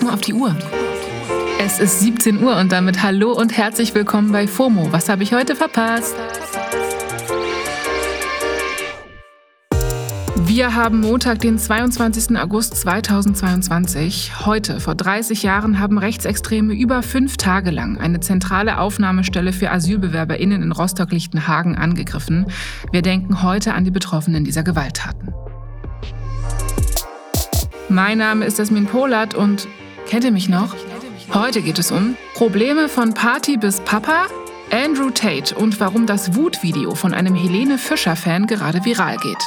Guck auf die Uhr. Es ist 17 Uhr und damit hallo und herzlich willkommen bei FOMO. Was habe ich heute verpasst? Wir haben Montag, den 22. August 2022. Heute, vor 30 Jahren, haben Rechtsextreme über fünf Tage lang eine zentrale Aufnahmestelle für AsylbewerberInnen in Rostock-Lichtenhagen angegriffen. Wir denken heute an die Betroffenen dieser Gewalttaten. Mein Name ist Jasmin Polat und kennt ihr mich noch? Heute geht es um Probleme von Party bis Papa, Andrew Tate und warum das Wutvideo von einem Helene Fischer-Fan gerade viral geht.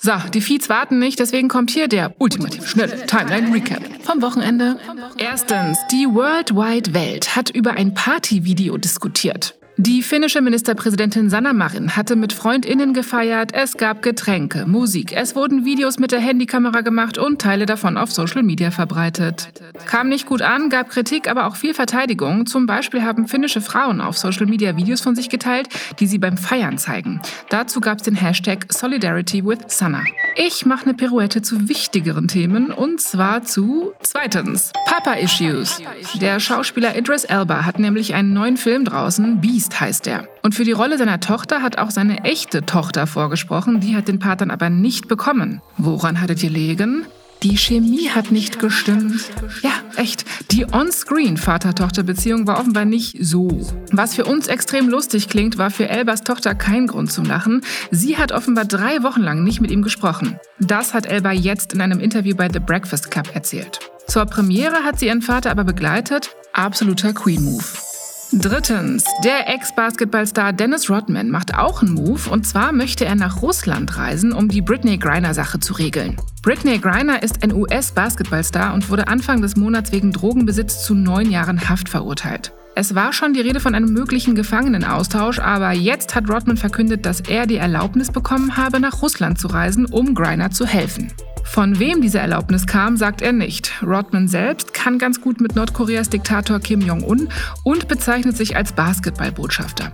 So, die Feeds warten nicht, deswegen kommt hier der ultimativ schnelle Timeline Recap vom Wochenende. Erstens, die World Wide Welt hat über ein Partyvideo diskutiert. Die finnische Ministerpräsidentin Sanna Marin hatte mit FreundInnen gefeiert, es gab Getränke, Musik, es wurden Videos mit der Handykamera gemacht und Teile davon auf Social Media verbreitet. Kam nicht gut an, gab Kritik, aber auch viel Verteidigung. Zum Beispiel haben finnische Frauen auf Social Media Videos von sich geteilt, die sie beim Feiern zeigen. Dazu gab es den Hashtag Solidarity with Sanna. Ich mache eine Pirouette zu wichtigeren Themen und zwar zu zweitens Papa Issues. Der Schauspieler Idris Elba hat nämlich einen neuen Film draußen, Beast heißt er. Und für die Rolle seiner Tochter hat auch seine echte Tochter vorgesprochen, die hat den Part dann aber nicht bekommen. Woran hattet ihr legen? Die Chemie hat nicht gestimmt. Ja, echt. Die On-Screen-Vater-Tochter-Beziehung war offenbar nicht so. Was für uns extrem lustig klingt, war für Elbas Tochter kein Grund zum Lachen. Sie hat offenbar drei Wochen lang nicht mit ihm gesprochen. Das hat Elba jetzt in einem Interview bei The Breakfast Club erzählt. Zur Premiere hat sie ihren Vater aber begleitet. Absoluter Queen-Move. Drittens, der Ex-Basketballstar Dennis Rodman macht auch einen Move und zwar möchte er nach Russland reisen, um die Britney Griner-Sache zu regeln. Britney Griner ist ein US-Basketballstar und wurde Anfang des Monats wegen Drogenbesitz zu neun Jahren Haft verurteilt. Es war schon die Rede von einem möglichen Gefangenenaustausch, aber jetzt hat Rodman verkündet, dass er die Erlaubnis bekommen habe, nach Russland zu reisen, um Griner zu helfen. Von wem diese Erlaubnis kam, sagt er nicht. Rodman selbst kann ganz gut mit Nordkoreas Diktator Kim Jong-un und bezeichnet sich als Basketballbotschafter.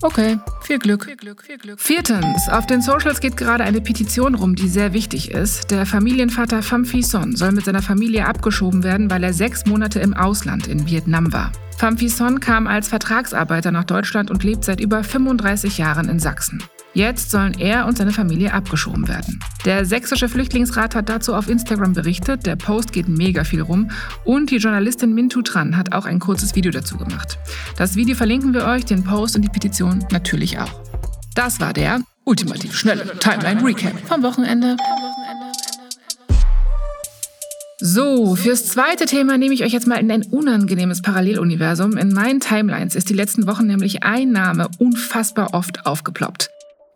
Okay, viel Glück. viel Glück. Viel Glück. Viertens, auf den Socials geht gerade eine Petition rum, die sehr wichtig ist. Der Familienvater Pham Phi Son soll mit seiner Familie abgeschoben werden, weil er sechs Monate im Ausland in Vietnam war. Pham Phi Son kam als Vertragsarbeiter nach Deutschland und lebt seit über 35 Jahren in Sachsen. Jetzt sollen er und seine Familie abgeschoben werden. Der sächsische Flüchtlingsrat hat dazu auf Instagram berichtet, der Post geht mega viel rum und die Journalistin Mintu Tran hat auch ein kurzes Video dazu gemacht. Das Video verlinken wir euch, den Post und die Petition natürlich auch. Das war der ultimativ schnelle Timeline Recap vom Wochenende. So, fürs zweite Thema nehme ich euch jetzt mal in ein unangenehmes Paralleluniversum. In meinen Timelines ist die letzten Wochen nämlich ein Name unfassbar oft aufgeploppt.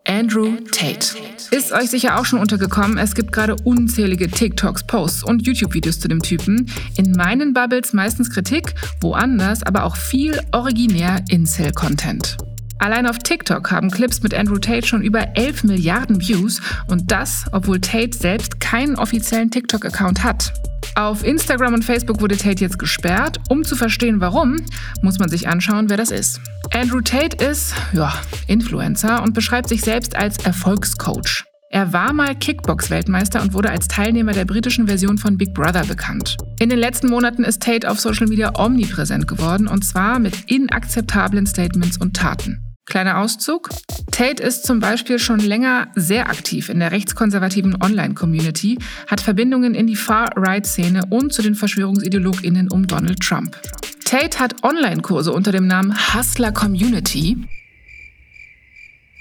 Andrew Tate. Ist euch sicher auch schon untergekommen, es gibt gerade unzählige TikToks, Posts und YouTube-Videos zu dem Typen. In meinen Bubbles meistens Kritik, woanders aber auch viel originär Incel-Content. Allein auf TikTok haben Clips mit Andrew Tate schon über 11 Milliarden Views und das, obwohl Tate selbst keinen offiziellen TikTok-Account hat. Auf Instagram und Facebook wurde Tate jetzt gesperrt. Um zu verstehen, warum, muss man sich anschauen, wer das ist. Andrew Tate ist, ja, Influencer und beschreibt sich selbst als Erfolgscoach. Er war mal Kickbox-Weltmeister und wurde als Teilnehmer der britischen Version von Big Brother bekannt. In den letzten Monaten ist Tate auf Social Media omnipräsent geworden und zwar mit inakzeptablen Statements und Taten. Kleiner Auszug. Tate ist zum Beispiel schon länger sehr aktiv in der rechtskonservativen Online-Community, hat Verbindungen in die Far-Right-Szene und zu den VerschwörungsideologInnen um Donald Trump. Tate hat Online-Kurse unter dem Namen Hustler Community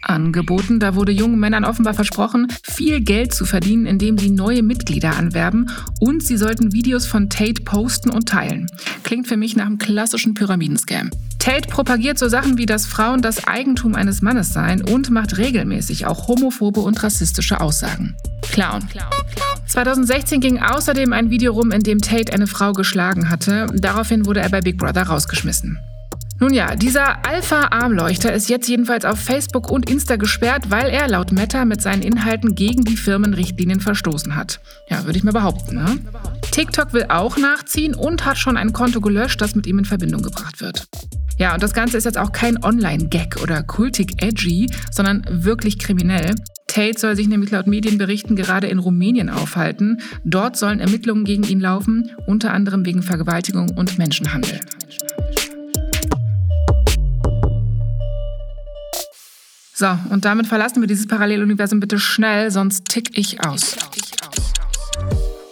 angeboten. Da wurde jungen Männern offenbar versprochen, viel Geld zu verdienen, indem sie neue Mitglieder anwerben und sie sollten Videos von Tate posten und teilen. Klingt für mich nach einem klassischen Pyramidenscam. Tate propagiert so Sachen wie, dass Frauen das Eigentum eines Mannes seien und macht regelmäßig auch homophobe und rassistische Aussagen. Clown. 2016 ging außerdem ein Video rum, in dem Tate eine Frau geschlagen hatte. Daraufhin wurde er bei Big Brother rausgeschmissen. Nun ja, dieser Alpha-Armleuchter ist jetzt jedenfalls auf Facebook und Insta gesperrt, weil er laut Meta mit seinen Inhalten gegen die Firmenrichtlinien verstoßen hat. Ja, würde ich mal behaupten, ne? TikTok will auch nachziehen und hat schon ein Konto gelöscht, das mit ihm in Verbindung gebracht wird. Ja, und das Ganze ist jetzt auch kein Online-Gag oder kultig edgy, sondern wirklich kriminell. Tate soll sich nämlich laut Medienberichten gerade in Rumänien aufhalten. Dort sollen Ermittlungen gegen ihn laufen, unter anderem wegen Vergewaltigung und Menschenhandel. So, und damit verlassen wir dieses Paralleluniversum bitte schnell, sonst tick ich aus.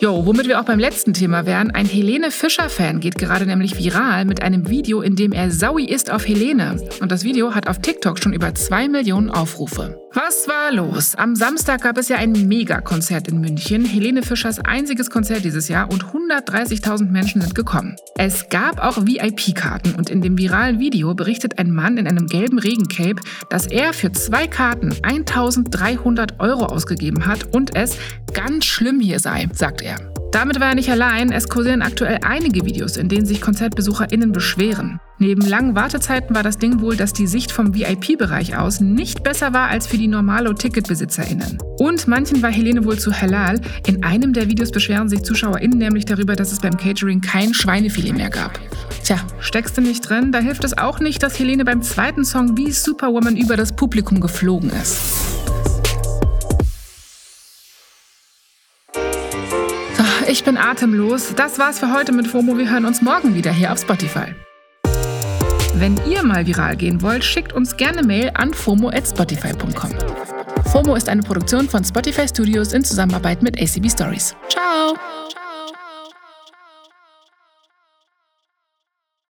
Jo, womit wir auch beim letzten Thema wären, ein Helene Fischer-Fan geht gerade nämlich viral mit einem Video, in dem er Saui ist auf Helene. Und das Video hat auf TikTok schon über zwei Millionen Aufrufe. Was war los? Am Samstag gab es ja ein Megakonzert in München, Helene Fischers einziges Konzert dieses Jahr und 130.000 Menschen sind gekommen. Es gab auch VIP-Karten und in dem viralen Video berichtet ein Mann in einem gelben Regencape, dass er für zwei Karten 1300 Euro ausgegeben hat und es ganz schlimm hier sei, sagt er. Damit war er nicht allein, es kursieren aktuell einige Videos, in denen sich KonzertbesucherInnen beschweren. Neben langen Wartezeiten war das Ding wohl, dass die Sicht vom VIP-Bereich aus nicht besser war als für die Normalo-TicketbesitzerInnen. Und manchen war Helene wohl zu halal. In einem der Videos beschweren sich ZuschauerInnen nämlich darüber, dass es beim Catering kein Schweinefilet mehr gab. Tja, steckst du nicht drin? Da hilft es auch nicht, dass Helene beim zweiten Song wie Superwoman über das Publikum geflogen ist. Ich bin atemlos. Das war's für heute mit FOMO. Wir hören uns morgen wieder hier auf Spotify. Wenn ihr mal viral gehen wollt, schickt uns gerne Mail an fomo@spotify.com. FOMO ist eine Produktion von Spotify Studios in Zusammenarbeit mit ACB Stories. Ciao!